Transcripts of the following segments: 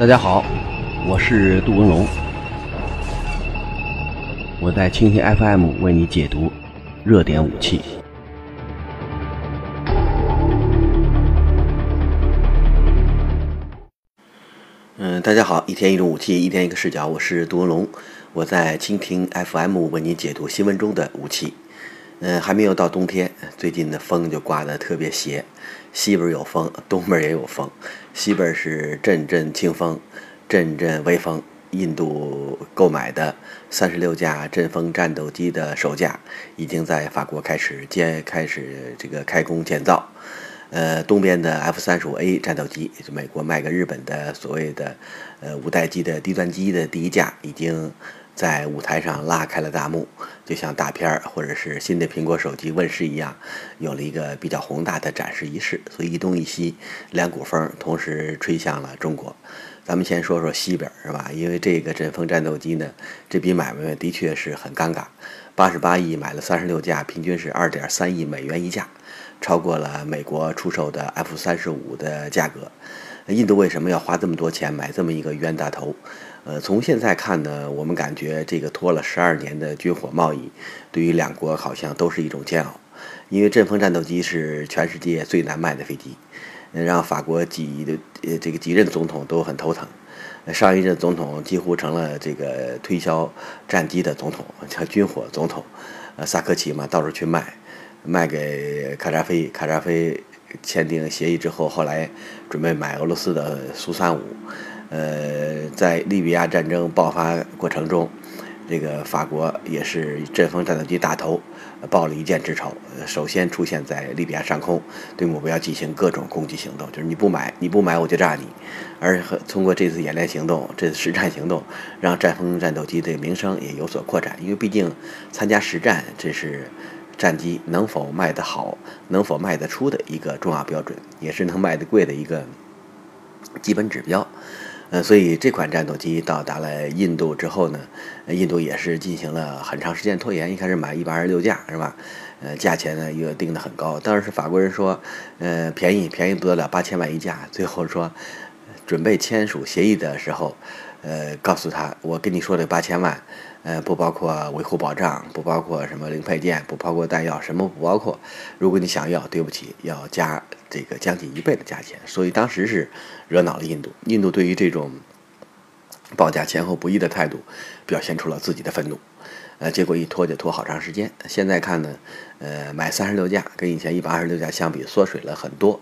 大家好，我是杜文龙，我在蜻蜓 FM 为你解读热点武器。嗯，大家好，一天一种武器，一天一个视角，我是杜文龙，我在蜻蜓 FM 为你解读新闻中的武器。嗯，还没有到冬天，最近的风就刮得特别邪。西边有风，东边也有风。西边是阵阵清风，阵阵微风。印度购买的三十六架阵风战斗机的首架已经在法国开始建，开始这个开工建造。呃，东边的 F 三十五 A 战斗机，就美国卖给日本的所谓的呃五代机的低端机的第一架，已经。在舞台上拉开了大幕，就像大片儿或者是新的苹果手机问世一样，有了一个比较宏大的展示仪式。所以一东一西两股风同时吹向了中国。咱们先说说西边是吧？因为这个阵风战斗机呢，这笔买卖的确是很尴尬。八十八亿买了三十六架，平均是二点三亿美元一架，超过了美国出售的 F 三十五的价格。印度为什么要花这么多钱买这么一个冤大头？呃，从现在看呢，我们感觉这个拖了十二年的军火贸易，对于两国好像都是一种煎熬。因为阵风战斗机是全世界最难卖的飞机，让法国几的呃这个几任总统都很头疼。上一任总统几乎成了这个推销战机的总统，叫军火总统。呃，萨科齐嘛，到处去卖，卖给卡扎菲。卡扎菲签订协议之后，后来准备买俄罗斯的苏三五。呃，在利比亚战争爆发过程中，这个法国也是阵风战斗机大头，报了一箭之仇。首先出现在利比亚上空，对目标进行各种攻击行动，就是你不买，你不买我就炸你。而通过这次演练行动，这次实战行动，让战风战斗机的名声也有所扩展。因为毕竟参加实战，这是战机能否卖得好，能否卖得出的一个重要标准，也是能卖得贵的一个基本指标。呃，所以这款战斗机到达了印度之后呢，印度也是进行了很长时间拖延。一开始买一百二十六架，是吧？呃，价钱呢又定得很高。当时法国人说，呃，便宜便宜不得了，八千万一架。最后说，准备签署协议的时候，呃，告诉他，我跟你说的八千万。呃，不包括维护保障，不包括什么零配件，不包括弹药，什么不包括。如果你想要，对不起，要加这个将近一倍的价钱。所以当时是惹恼了印度，印度对于这种报价前后不一的态度，表现出了自己的愤怒。呃，结果一拖就拖好长时间。现在看呢，呃，买三十六架，跟以前一百二十六架相比，缩水了很多。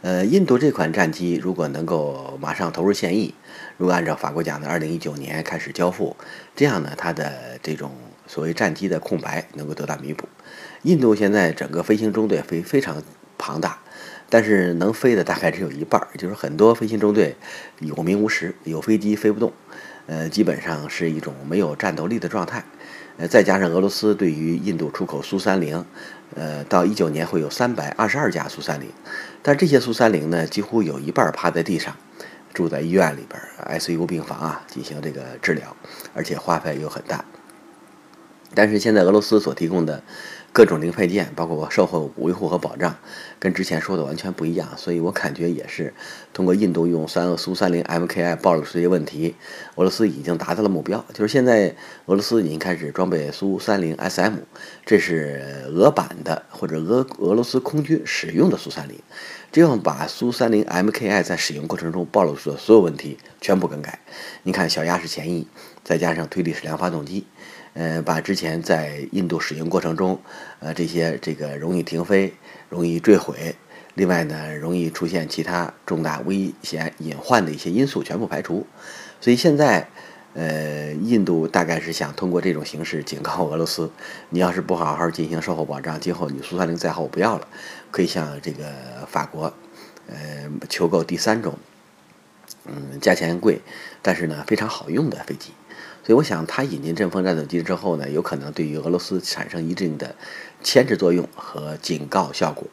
呃，印度这款战机如果能够马上投入现役，如果按照法国讲的，二零一九年开始交付，这样呢，它的这种所谓战机的空白能够得到弥补。印度现在整个飞行中队非非常庞大，但是能飞的大概只有一半，就是很多飞行中队有名无实，有飞机飞不动，呃，基本上是一种没有战斗力的状态。呃，再加上俄罗斯对于印度出口苏三零，呃，到一九年会有三百二十二架苏三零，但这些苏三零呢，几乎有一半趴在地上，住在医院里边，ICU 病房啊，进行这个治疗，而且花费又很大。但是现在俄罗斯所提供的。各种零配件，包括售后维护和保障，跟之前说的完全不一样，所以我感觉也是通过印度用三苏三零 MKI 暴露出这些问题，俄罗斯已经达到了目标，就是现在俄罗斯已经开始装备苏三零 SM，这是俄版的或者俄俄罗斯空军使用的苏三零，这样把苏三零 MKI 在使用过程中暴露出的所有问题全部更改。你看小鸭式前翼，再加上推力矢量发动机。呃，把之前在印度使用过程中，呃，这些这个容易停飞、容易坠毁，另外呢，容易出现其他重大危险隐患的一些因素全部排除。所以现在，呃，印度大概是想通过这种形式警告俄罗斯：你要是不好好进行售后保障，今后你苏三零再好我不要了。可以向这个法国，呃，求购第三种，嗯，价钱贵，但是呢非常好用的飞机。所以我想，它引进阵风战斗机之后呢，有可能对于俄罗斯产生一定的牵制作用和警告效果。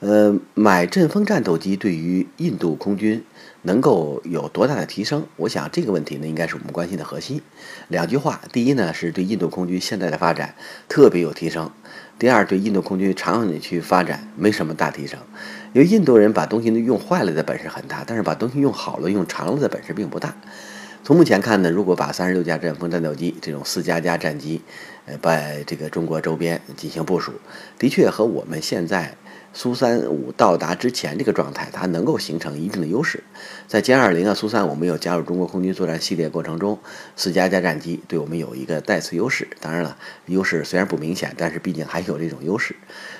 呃，买阵风战斗机对于印度空军能够有多大的提升？我想这个问题呢，应该是我们关心的核心。两句话：第一呢，是对印度空军现在的发展特别有提升。第二，对印度空军长远的去发展没什么大提升，因为印度人把东西用坏了的本事很大，但是把东西用好了、用长了的本事并不大。从目前看呢，如果把三十六架阵风战斗机这种四加加战机，呃，把这个中国周边进行部署，的确和我们现在。苏三五到达之前这个状态，它能够形成一定的优势。在歼二零啊、苏三五没有加入中国空军作战系列过程中，四加加战机对我们有一个带刺优势。当然了，优势虽然不明显，但是毕竟还有这种优势。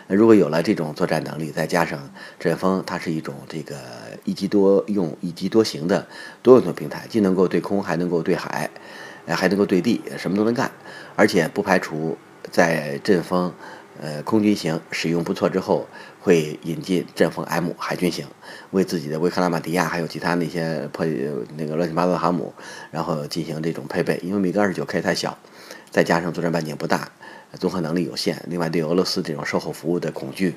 如果有了这种作战能力，再加上阵风，它是一种这个一机多用、一机多行的多用途平台，既能够对空，还能够对海，还能够对地，什么都能干。而且不排除在阵风。呃，空军型使用不错之后，会引进阵风 M 海军型，为自己的维克拉玛迪亚还有其他那些破那个乱七八糟的航母，然后进行这种配备。因为米格二十九 K 太小，再加上作战半径不大，综合能力有限，另外对俄罗斯这种售后服务的恐惧，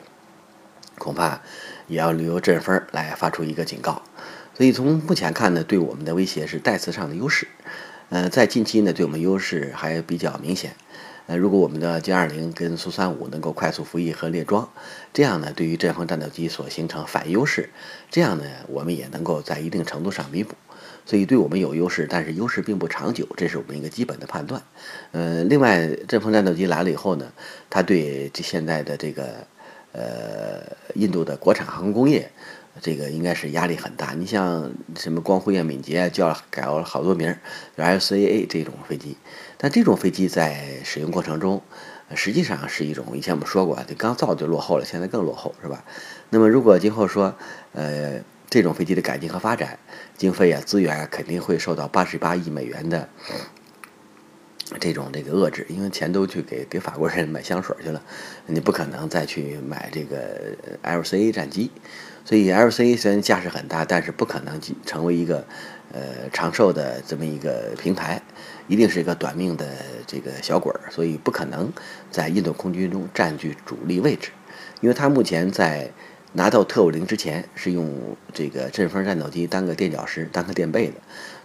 恐怕也要由阵风来发出一个警告。所以从目前看呢，对我们的威胁是代词上的优势。呃，在近期呢，对我们优势还比较明显。呃，如果我们的歼二零跟苏三五能够快速服役和列装，这样呢，对于阵风战斗机所形成反优势，这样呢，我们也能够在一定程度上弥补。所以，对我们有优势，但是优势并不长久，这是我们一个基本的判断。呃，另外，阵风战斗机来了以后呢，它对这现在的这个呃印度的国产航空工业。这个应该是压力很大。你像什么光辉啊、敏捷啊，叫改了好多名儿，LCA 这种飞机，但这种飞机在使用过程中，实际上是一种以前我们说过，这刚造就落后了，现在更落后，是吧？那么如果今后说，呃，这种飞机的改进和发展，经费啊、资源啊，肯定会受到八十八亿美元的这种这个遏制，因为钱都去给给法国人买香水去了，你不可能再去买这个 LCA 战机。所以，LCA 虽然架势很大，但是不可能成为一个呃长寿的这么一个平台，一定是一个短命的这个小鬼儿。所以不可能在印度空军中占据主力位置，因为他目前在拿到特五零之前是用这个阵风战斗机当个垫脚石、当个垫背的。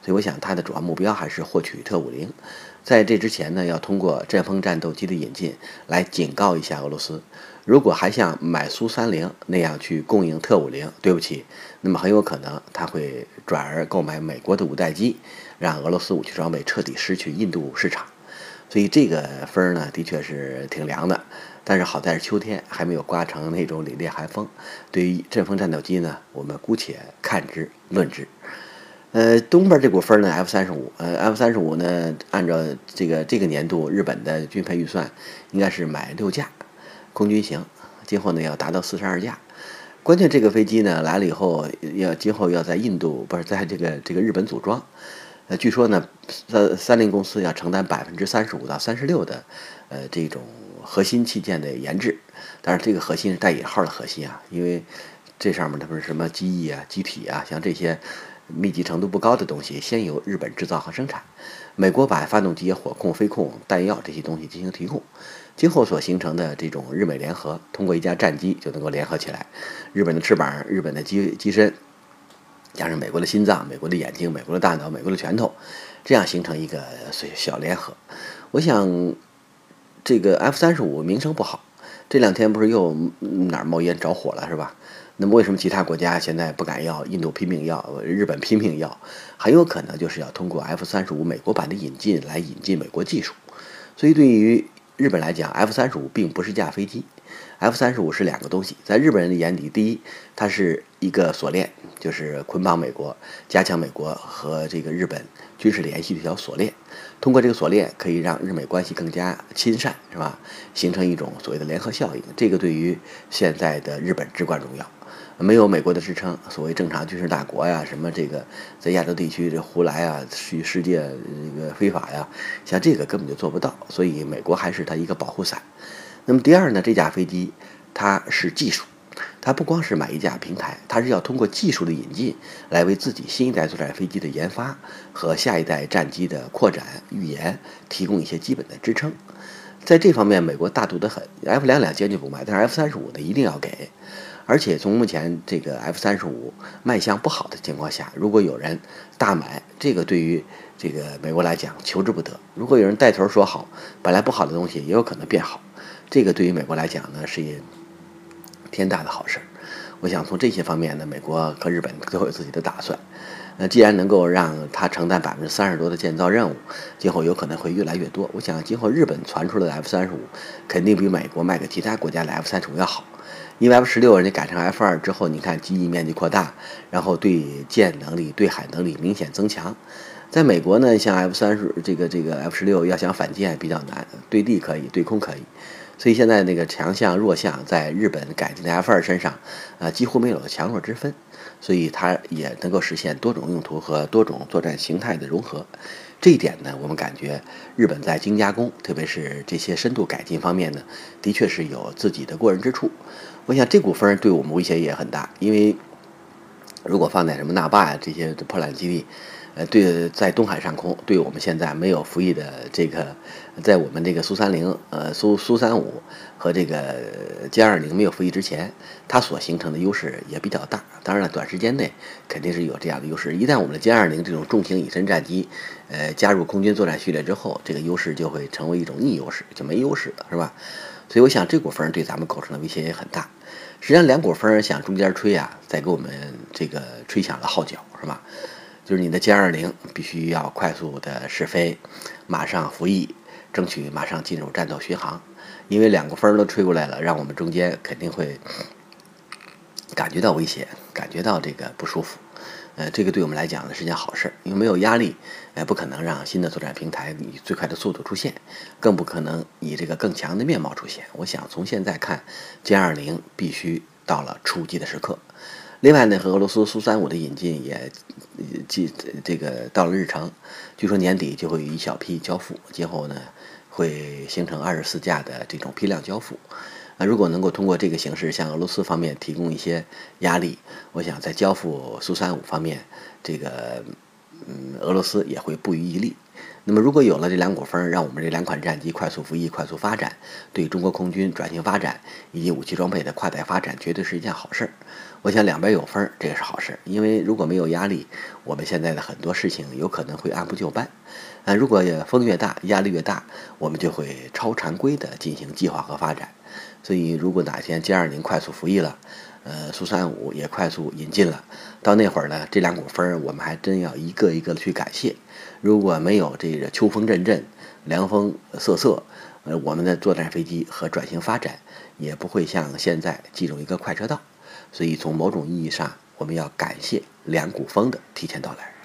所以，我想他的主要目标还是获取特五零。在这之前呢，要通过阵风战斗机的引进来警告一下俄罗斯。如果还像买苏三零那样去供应特五零，对不起，那么很有可能他会转而购买美国的五代机，让俄罗斯武器装备彻底失去印度市场。所以这个分儿呢，的确是挺凉的。但是好在是秋天，还没有刮成那种凛冽寒风。对于阵风战斗机呢，我们姑且看之论之。呃，东边这股风呢，F 三十五，呃，F 三十五呢，按照这个这个年度日本的军费预算，应该是买六架。空军型，今后呢要达到四十二架。关键这个飞机呢来了以后，要今后要在印度不是在这个这个日本组装。呃，据说呢，三三菱公司要承担百分之三十五到三十六的呃这种核心器件的研制。但是这个核心是带引号的核心啊，因为这上面它不是什么机翼啊、机体啊，像这些密集程度不高的东西，先由日本制造和生产。美国把发动机、火控、飞控、弹药这些东西进行提供。今后所形成的这种日美联合，通过一架战机就能够联合起来。日本的翅膀、日本的机机身，加上美国的心脏、美国的眼睛、美国的大脑、美国的拳头，这样形成一个小联合。我想，这个 F 三十五名声不好，这两天不是又哪儿冒烟着火了是吧？那么为什么其他国家现在不敢要？印度拼命要，日本拼命要，很有可能就是要通过 F 三十五美国版的引进来引进美国技术。所以对于日本来讲，F 三十五并不是架飞机，F 三十五是两个东西。在日本人的眼里，第一，它是一个锁链，就是捆绑美国、加强美国和这个日本军事联系的一条锁链。通过这个锁链，可以让日美关系更加亲善，是吧？形成一种所谓的联合效应。这个对于现在的日本至关重要。没有美国的支撑，所谓正常军事大国呀，什么这个在亚洲地区这胡来啊，去世界这个非法呀，像这个根本就做不到。所以美国还是它一个保护伞。那么第二呢，这架飞机它是技术，它不光是买一架平台，它是要通过技术的引进来为自己新一代作战飞机的研发和下一代战机的扩展预研提供一些基本的支撑。在这方面，美国大度得很，F 两两坚决不卖，但是 F 三十五呢一定要给。而且从目前这个 F 三十五卖相不好的情况下，如果有人大买，这个对于这个美国来讲求之不得。如果有人带头说好，本来不好的东西也有可能变好。这个对于美国来讲呢，是一天大的好事。我想从这些方面呢，美国和日本都有自己的打算。那既然能够让他承担百分之三十多的建造任务，今后有可能会越来越多。我想今后日本传出来的 F 三十五，肯定比美国卖给其他国家的 F 三十五要好。因为 F 十六人家改成 F 二之后，你看机翼面积扩大，然后对舰能力、对海能力明显增强。在美国呢，像 F 三十这个这个 F 十六要想反舰比较难，对地可以，对空可以。所以现在那个强项弱项在日本改进的 F 二身上，啊，几乎没有强弱之分，所以它也能够实现多种用途和多种作战形态的融合。这一点呢，我们感觉日本在精加工，特别是这些深度改进方面呢，的确是有自己的过人之处。我想这股风对我们威胁也很大，因为如果放在什么那霸呀这些破烂基地。呃，对，在东海上空，对我们现在没有服役的这个，在我们这个苏三零、呃苏苏三五和这个歼二零没有服役之前，它所形成的优势也比较大。当然了，短时间内肯定是有这样的优势。一旦我们的歼二零这种重型隐身战机，呃加入空军作战序列之后，这个优势就会成为一种逆优势，就没优势了，是吧？所以我想这股风对咱们构成的威胁也很大。实际上，两股风想中间吹啊，在给我们这个吹响了号角，是吧？就是你的歼二零必须要快速的试飞，马上服役，争取马上进入战斗巡航。因为两个风都吹过来了，让我们中间肯定会感觉到威胁，感觉到这个不舒服。呃，这个对我们来讲呢是件好事，因为没有压力，呃，不可能让新的作战平台以最快的速度出现，更不可能以这个更强的面貌出现。我想从现在看，歼二零必须到了出击的时刻。另外呢，和俄罗斯苏三五的引进也，即这个到了日程，据说年底就会有一小批交付，今后呢会形成二十四架的这种批量交付。啊，如果能够通过这个形式向俄罗斯方面提供一些压力，我想在交付苏三五方面，这个嗯，俄罗斯也会不遗余力。那么，如果有了这两股风，让我们这两款战机快速服役、快速发展，对中国空军转型发展以及武器装备的跨代发展，绝对是一件好事儿。我想两边有风，这也是好事，因为如果没有压力，我们现在的很多事情有可能会按部就班。呃，如果风越大，压力越大，我们就会超常规的进行计划和发展。所以，如果哪天歼二零快速服役了，呃，苏三五也快速引进了，到那会儿呢，这两股风我们还真要一个一个的去感谢。如果没有这个秋风阵阵、凉风瑟瑟，呃，我们的作战飞机和转型发展也不会像现在进入一个快车道。所以，从某种意义上，我们要感谢两股风的提前到来。